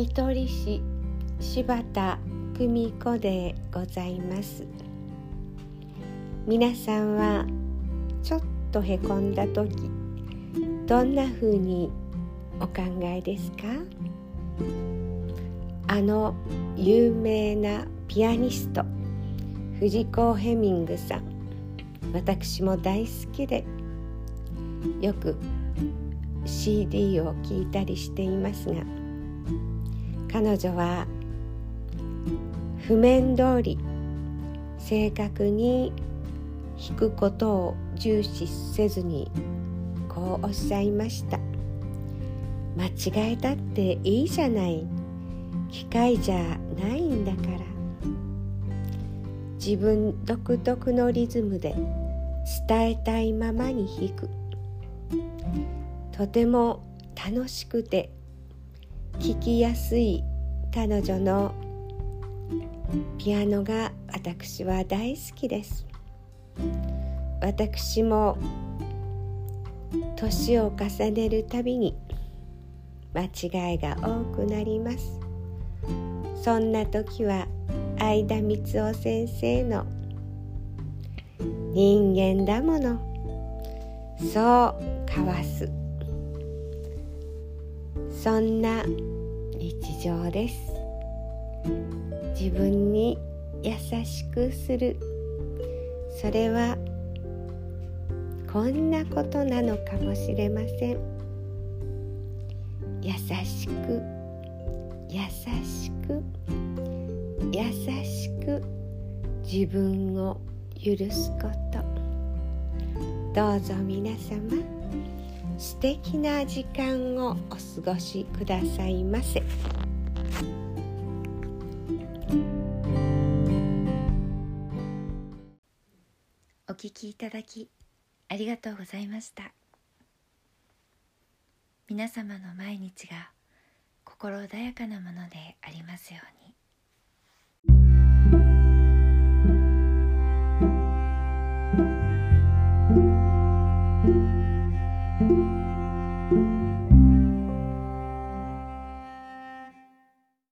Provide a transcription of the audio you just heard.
見取り師柴田久美子でございます。皆さんはちょっとへこんだ時どんな風にお考えですか？あの有名なピアニスト藤子ヘミングさん私も大好きでよく CD を聴いたりしていますが彼女は譜面通り正確に弾くことを重視せずにこうおっしゃいました。間違えたっていいじゃない。機械じゃないんだから。自分独特のリズムで伝えたいままに弾く。とても楽しくて聴きやすい彼女のピアノが私は大好きです。私も年を重ねるたびに間違いが多くなります。そんな時は相田光夫先生の「人間だもの。そうかわす」そんな日常です。自分に優しくする。それはこんなことなのかもしれません。優しく優しく優しく自分を許すこと。どうぞ皆様。素敵な時間をお過ごしくださいませ。お聞きいただきありがとうございました皆様の毎日が心穏やかなものでありますように